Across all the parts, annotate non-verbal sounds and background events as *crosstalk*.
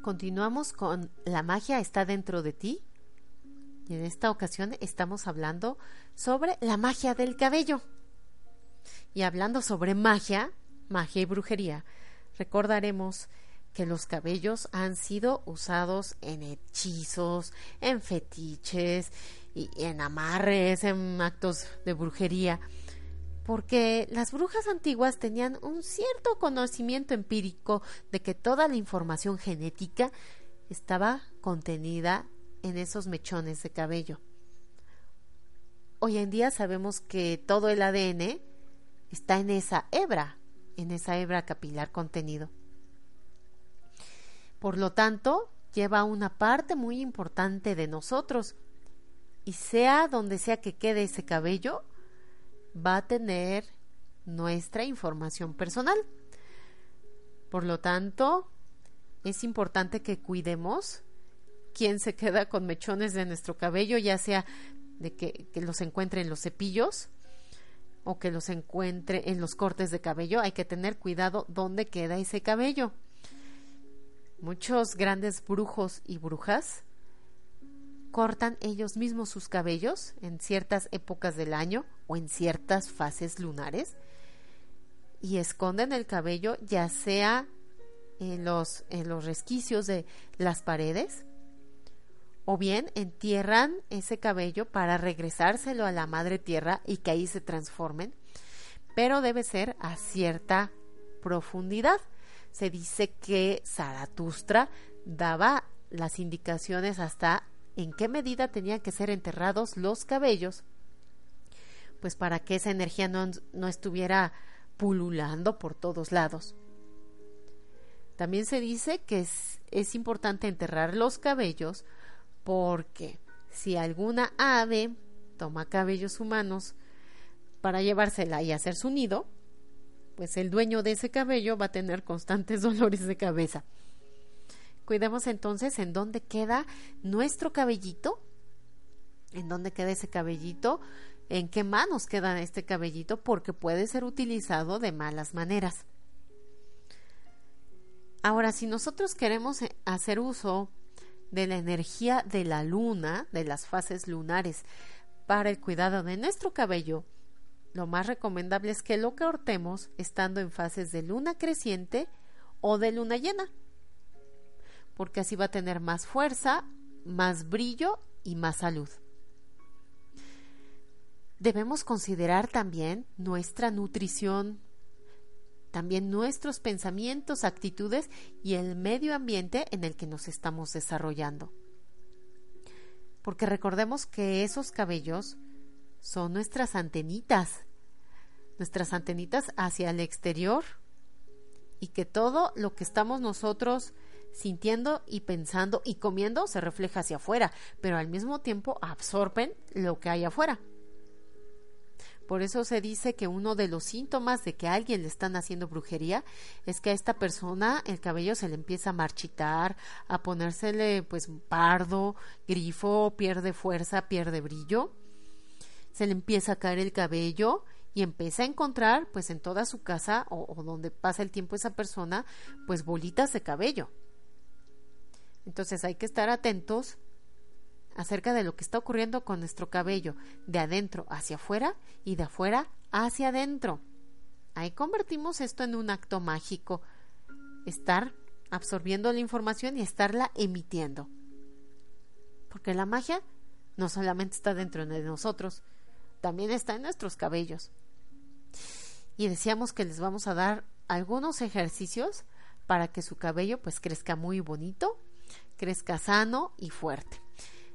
continuamos con La magia está dentro de ti. Y en esta ocasión estamos hablando sobre la magia del cabello. Y hablando sobre magia, magia y brujería, recordaremos que los cabellos han sido usados en hechizos, en fetiches y en amarres, en actos de brujería, porque las brujas antiguas tenían un cierto conocimiento empírico de que toda la información genética estaba contenida en esos mechones de cabello. Hoy en día sabemos que todo el ADN está en esa hebra, en esa hebra capilar contenido. Por lo tanto, lleva una parte muy importante de nosotros. Y sea donde sea que quede ese cabello, va a tener nuestra información personal. Por lo tanto, es importante que cuidemos quién se queda con mechones de nuestro cabello, ya sea de que, que, los encuentre en los cepillos o que los encuentre en los cortes de cabello. Hay que tener cuidado dónde queda ese cabello. Muchos grandes brujos y brujas cortan ellos mismos sus cabellos en ciertas épocas del año o en ciertas fases lunares y esconden el cabello ya sea en los, en los resquicios de las paredes o bien entierran ese cabello para regresárselo a la madre tierra y que ahí se transformen, pero debe ser a cierta profundidad. Se dice que Zaratustra daba las indicaciones hasta en qué medida tenían que ser enterrados los cabellos, pues para que esa energía no, no estuviera pululando por todos lados. También se dice que es, es importante enterrar los cabellos porque si alguna ave toma cabellos humanos para llevársela y hacer su nido, pues el dueño de ese cabello va a tener constantes *laughs* dolores de cabeza. Cuidemos entonces en dónde queda nuestro cabellito, en dónde queda ese cabellito, en qué manos queda este cabellito, porque puede ser utilizado de malas maneras. Ahora, si nosotros queremos eh, hacer uso de la energía de la luna, de las fases lunares, para el cuidado de nuestro cabello, lo más recomendable es que lo cortemos estando en fases de luna creciente o de luna llena porque así va a tener más fuerza, más brillo y más salud. Debemos considerar también nuestra nutrición, también nuestros pensamientos, actitudes y el medio ambiente en el que nos estamos desarrollando. Porque recordemos que esos cabellos son nuestras antenitas, nuestras antenitas hacia el exterior y que todo lo que estamos nosotros sintiendo y pensando y comiendo se refleja hacia afuera, pero al mismo tiempo absorben lo que hay afuera. Por eso se dice que uno de los síntomas de que a alguien le están haciendo brujería es que a esta persona el cabello se le empieza a marchitar, a ponérsele pues pardo, grifo, pierde fuerza, pierde brillo, se le empieza a caer el cabello y empieza a encontrar pues en toda su casa o, o donde pasa el tiempo esa persona pues bolitas de cabello. Entonces hay que estar atentos acerca de lo que está ocurriendo con nuestro cabello, de adentro hacia afuera y de afuera hacia adentro. Ahí convertimos esto en un acto mágico, estar absorbiendo la información y estarla emitiendo. Porque la magia no solamente está dentro de nosotros, también está en nuestros cabellos. Y decíamos que les vamos a dar algunos ejercicios para que su cabello pues crezca muy bonito crezca sano y fuerte.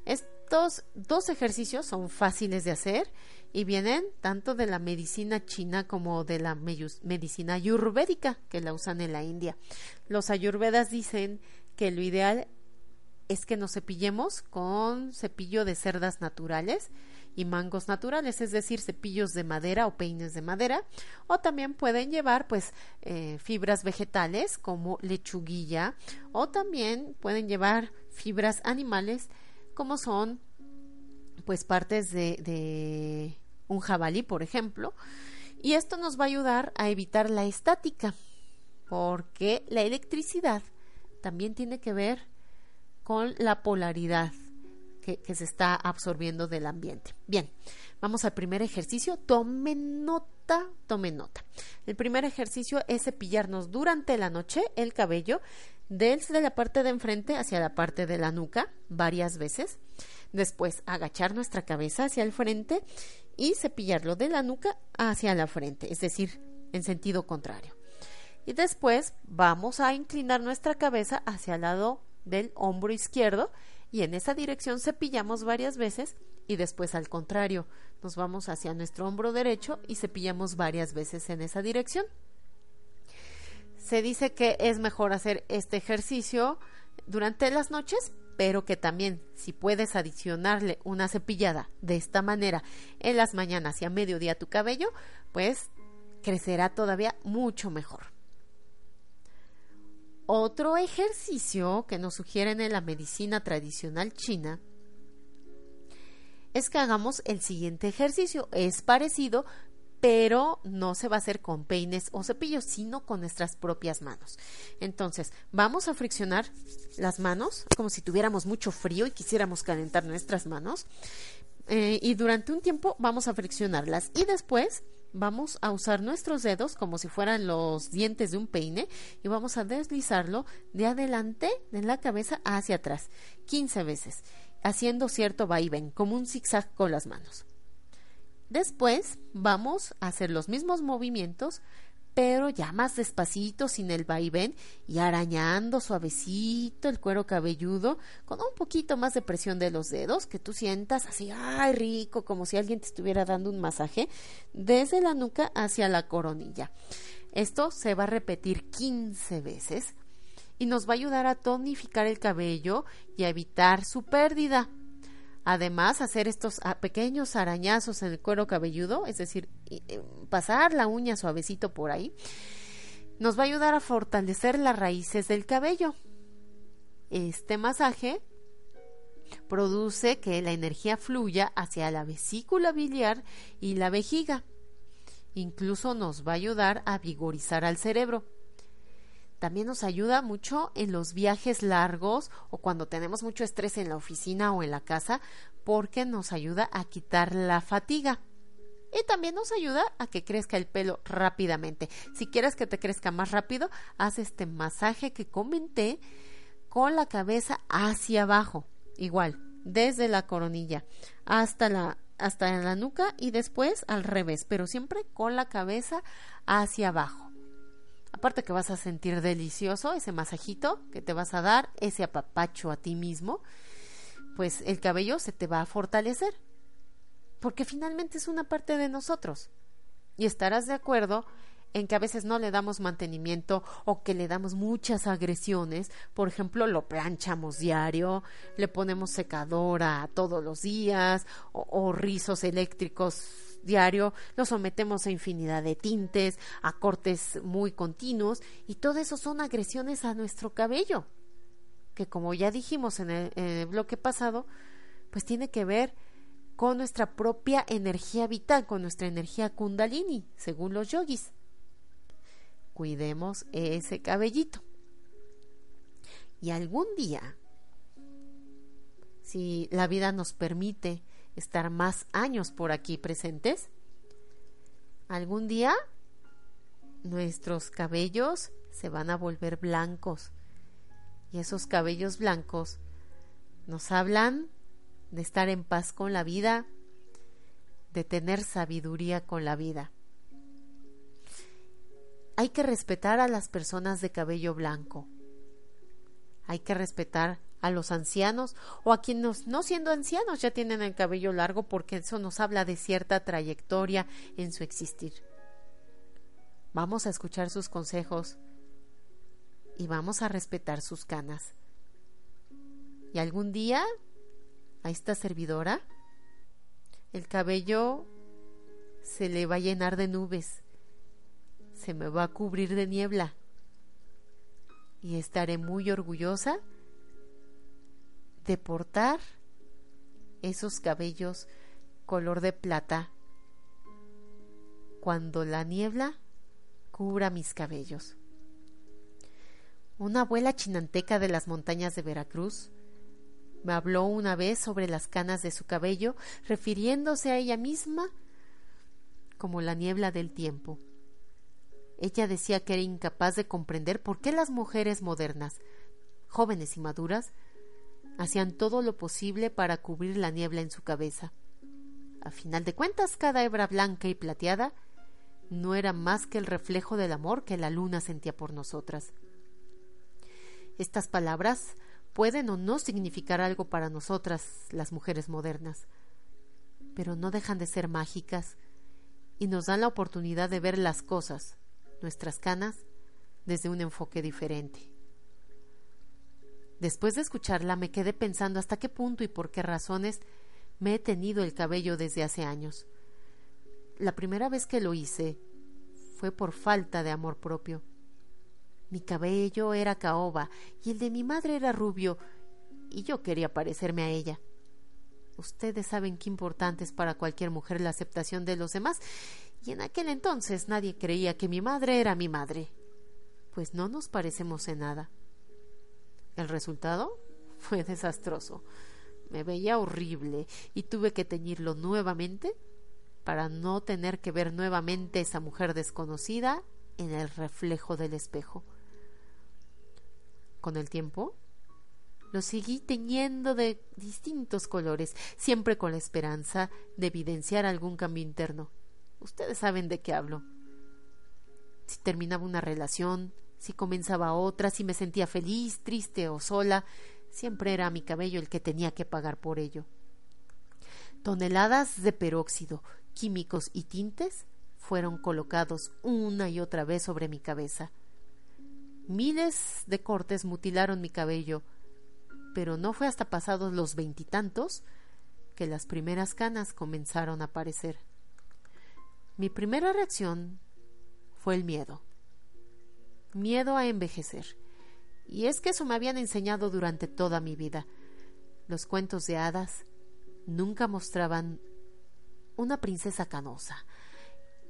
Estos dos ejercicios son fáciles de hacer y vienen tanto de la medicina china como de la medicina ayurvédica que la usan en la India. Los ayurvedas dicen que lo ideal es que nos cepillemos con cepillo de cerdas naturales y mangos naturales, es decir, cepillos de madera o peines de madera, o también pueden llevar pues eh, fibras vegetales como lechuguilla, o también pueden llevar fibras animales como son pues partes de, de un jabalí, por ejemplo, y esto nos va a ayudar a evitar la estática, porque la electricidad también tiene que ver con la polaridad que, se está absorbiendo del ambiente. Bien, vamos al primer ejercicio. Tomen nota, tomen nota. El primer ejercicio es cepillarnos durante la noche el cabello desde la parte de enfrente hacia la parte de la nuca varias veces. Después agachar nuestra cabeza hacia el frente y cepillarlo de la nuca hacia la frente, es decir, en sentido contrario. Y después vamos a inclinar nuestra cabeza hacia el lado del hombro izquierdo y en esa dirección cepillamos varias veces y después al contrario, nos vamos hacia nuestro hombro derecho y cepillamos varias veces en esa dirección. Se dice que es mejor hacer este ejercicio durante las noches, pero que también si puedes adicionarle una cepillada de esta manera en las mañanas y a mediodía tu cabello, pues crecerá todavía mucho mejor. Otro ejercicio que nos sugieren en la medicina tradicional china es que hagamos el siguiente ejercicio. Es parecido, pero no se va a hacer con peines o cepillos, sino con nuestras propias manos. Entonces, vamos a friccionar las manos como si tuviéramos mucho frío y quisiéramos calentar nuestras manos. Eh, y durante un tiempo vamos a friccionarlas y después vamos a usar nuestros dedos como si fueran los dientes de un peine y vamos a deslizarlo de adelante de la cabeza hacia atrás 15 veces, haciendo cierto vaivén, como un zigzag con las manos. Después vamos a hacer los mismos movimientos, pero ya más despacito, sin el vaivén, y arañando suavecito el cuero cabelludo, con un poquito más de presión de los dedos, que tú sientas así, ay, rico, como si alguien te estuviera dando un masaje, desde la nuca hacia la coronilla. Esto se va a repetir 15 veces y nos va a ayudar a tonificar el cabello y a evitar su pérdida. Además, hacer estos ah, pequeños arañazos en el cuero cabelludo, es decir, pasar la uña suavecito por ahí, nos va a ayudar a fortalecer las raíces del cabello. Este masaje produce que la energía fluya hacia la vesícula biliar y la vejiga. Incluso nos va a ayudar a vigorizar al cerebro. También nos ayuda mucho en los viajes largos o cuando tenemos mucho estrés en la oficina o en la casa porque nos ayuda a quitar la fatiga. Y también nos ayuda a que crezca el pelo rápidamente. Si quieres que te crezca más rápido, haz este masaje que comenté con la cabeza hacia abajo. Igual, desde la coronilla hasta la, hasta la nuca y después al revés, pero siempre con la cabeza hacia abajo. Aparte que vas a sentir delicioso ese masajito que te vas a dar, ese apapacho a ti mismo, pues el cabello se te va a fortalecer. Porque finalmente es una parte de nosotros. Y estarás de acuerdo en que a veces no le damos mantenimiento o que le damos muchas agresiones. Por ejemplo, lo planchamos diario, le ponemos secadora todos los días o, rizos eléctricos diario, lo sometemos a infinidad de tintes, a cortes muy continuos y todo eso son agresiones a nuestro cabello, que como ya dijimos en el, en el bloque pasado, pues tiene que ver con nuestra propia energía vital, con nuestra energía kundalini, según los yogis. Cuidemos ese cabellito. Y algún día, si la vida nos permite estar más años por aquí presentes, algún día nuestros cabellos se van a volver blancos. Y esos cabellos blancos nos hablan de estar en paz con la vida, de tener sabiduría con la vida. Hay que respetar a las personas de cabello blanco. Hay que respetar a los ancianos o a quienes no siendo ancianos ya tienen el cabello largo porque eso nos habla de cierta trayectoria en su existir. Vamos a escuchar sus consejos y vamos a respetar sus canas. Y algún día a esta servidora el cabello se le va a llenar de nubes, se me va a cubrir de niebla y estaré muy orgullosa de portar esos cabellos color de plata cuando la niebla cubra mis cabellos. Una abuela chinanteca de las montañas de Veracruz me habló una vez sobre las canas de su cabello, refiriéndose a ella misma como la niebla del tiempo. Ella decía que era incapaz de comprender por qué las mujeres modernas, jóvenes y maduras, hacían todo lo posible para cubrir la niebla en su cabeza. A final de cuentas, cada hebra blanca y plateada no era más que el reflejo del amor que la luna sentía por nosotras. Estas palabras pueden o no significar algo para nosotras, las mujeres modernas, pero no dejan de ser mágicas y nos dan la oportunidad de ver las cosas, nuestras canas, desde un enfoque diferente. Después de escucharla me quedé pensando hasta qué punto y por qué razones me he tenido el cabello desde hace años. La primera vez que lo hice fue por falta de amor propio. Mi cabello era caoba y el de mi madre era rubio y yo quería parecerme a ella. Ustedes saben qué importante es para cualquier mujer la aceptación de los demás y en aquel entonces nadie creía que mi madre era mi madre, pues no nos parecemos en nada. El resultado fue desastroso. Me veía horrible y tuve que teñirlo nuevamente para no tener que ver nuevamente esa mujer desconocida en el reflejo del espejo. Con el tiempo, lo seguí teñiendo de distintos colores, siempre con la esperanza de evidenciar algún cambio interno. Ustedes saben de qué hablo. Si terminaba una relación, si comenzaba otra, si me sentía feliz, triste o sola, siempre era mi cabello el que tenía que pagar por ello. Toneladas de peróxido, químicos y tintes fueron colocados una y otra vez sobre mi cabeza. Miles de cortes mutilaron mi cabello, pero no fue hasta pasados los veintitantos que las primeras canas comenzaron a aparecer. Mi primera reacción fue el miedo. Miedo a envejecer. Y es que eso me habían enseñado durante toda mi vida. Los cuentos de hadas nunca mostraban una princesa canosa.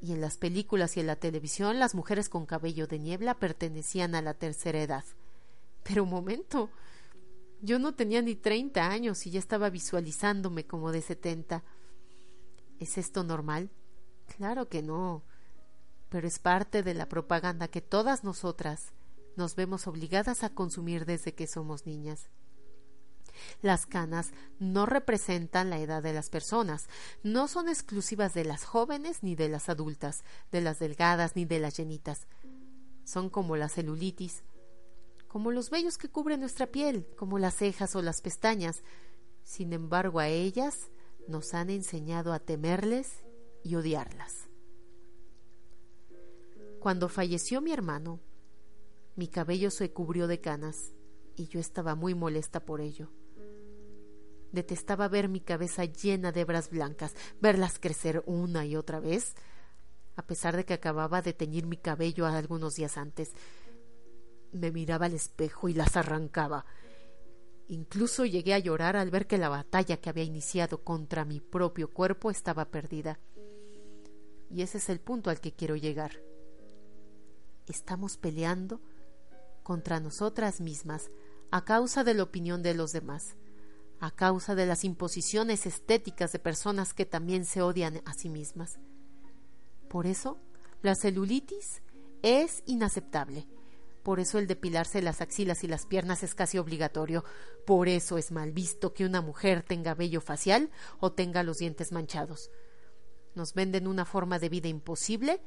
Y en las películas y en la televisión las mujeres con cabello de niebla pertenecían a la tercera edad. Pero un momento. Yo no tenía ni treinta años y ya estaba visualizándome como de setenta. ¿Es esto normal? Claro que no. Pero es parte de la propaganda que todas nosotras nos vemos obligadas a consumir desde que somos niñas. Las canas no representan la edad de las personas, no son exclusivas de las jóvenes ni de las adultas, de las delgadas ni de las llenitas. Son como la celulitis, como los vellos que cubren nuestra piel, como las cejas o las pestañas. Sin embargo, a ellas nos han enseñado a temerles y odiarlas. Cuando falleció mi hermano, mi cabello se cubrió de canas y yo estaba muy molesta por ello. Detestaba ver mi cabeza llena de hebras blancas, verlas crecer una y otra vez, a pesar de que acababa de teñir mi cabello algunos días antes. Me miraba al espejo y las arrancaba. Incluso llegué a llorar al ver que la batalla que había iniciado contra mi propio cuerpo estaba perdida. Y ese es el punto al que quiero llegar. Estamos peleando contra nosotras mismas a causa de la opinión de los demás a causa de las imposiciones estéticas de personas que también se odian a sí mismas. Por eso, la celulitis es inaceptable. Por eso el depilarse las axilas y las piernas es casi obligatorio. Por eso es mal visto que una mujer tenga vello facial o tenga los dientes manchados. Nos venden una forma de vida imposible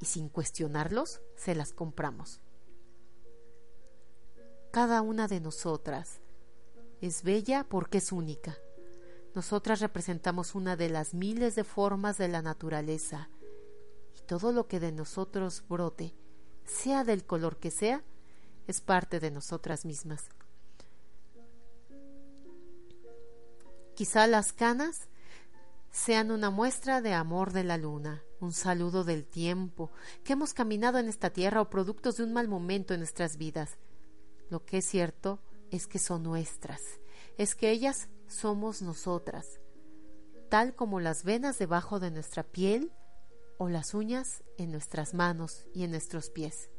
y sin cuestionarlos se las compramos. Cada una de nosotras es bella porque es única. Nosotras representamos una de las miles de formas de la naturaleza y todo lo que de nosotros brote, sea del color que sea, es parte de nosotras mismas. Quizá las canas sean una muestra de amor de la luna, un saludo del tiempo, que hemos caminado en esta tierra o productos de un mal momento en nuestras vidas. Lo que es cierto es que son nuestras, es que ellas somos nosotras, tal como las venas debajo de nuestra piel o las uñas en nuestras manos y en nuestros pies.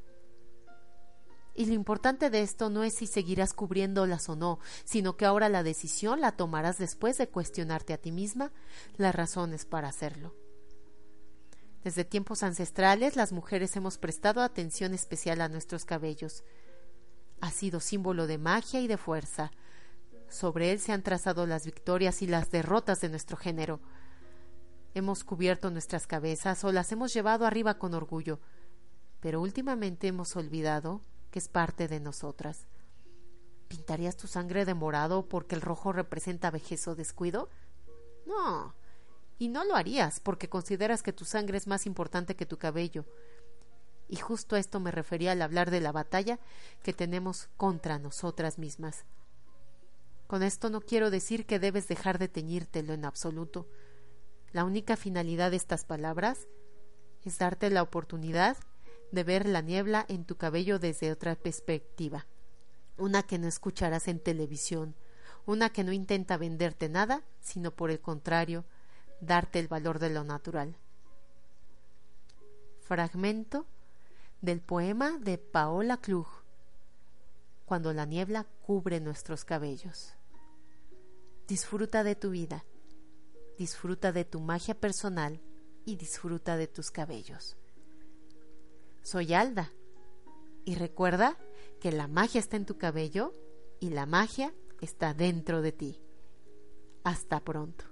Y lo importante de esto no es si seguirás cubriéndolas o no, sino que ahora la decisión la tomarás después de cuestionarte a ti misma las razones para hacerlo. Desde tiempos ancestrales las mujeres hemos prestado atención especial a nuestros cabellos. Ha sido símbolo de magia y de fuerza. Sobre él se han trazado las victorias y las derrotas de nuestro género. Hemos cubierto nuestras cabezas o las hemos llevado arriba con orgullo, pero últimamente hemos olvidado que es parte de nosotras. ¿Pintarías tu sangre de morado porque el rojo representa vejez o descuido? No, y no lo harías porque consideras que tu sangre es más importante que tu cabello. Y justo a esto me refería al hablar de la batalla que tenemos contra nosotras mismas. Con esto no quiero decir que debes dejar de teñírtelo en absoluto. La única finalidad de estas palabras es darte la oportunidad de ver la niebla en tu cabello desde otra perspectiva, una que no escucharás en televisión, una que no intenta venderte nada, sino por el contrario, darte el valor de lo natural. Fragmento del poema de Paola Klug, Cuando la niebla cubre nuestros cabellos. Disfruta de tu vida, disfruta de tu magia personal y disfruta de tus cabellos. Soy Alda. Y recuerda que la magia está en tu cabello y la magia está dentro de ti. Hasta pronto.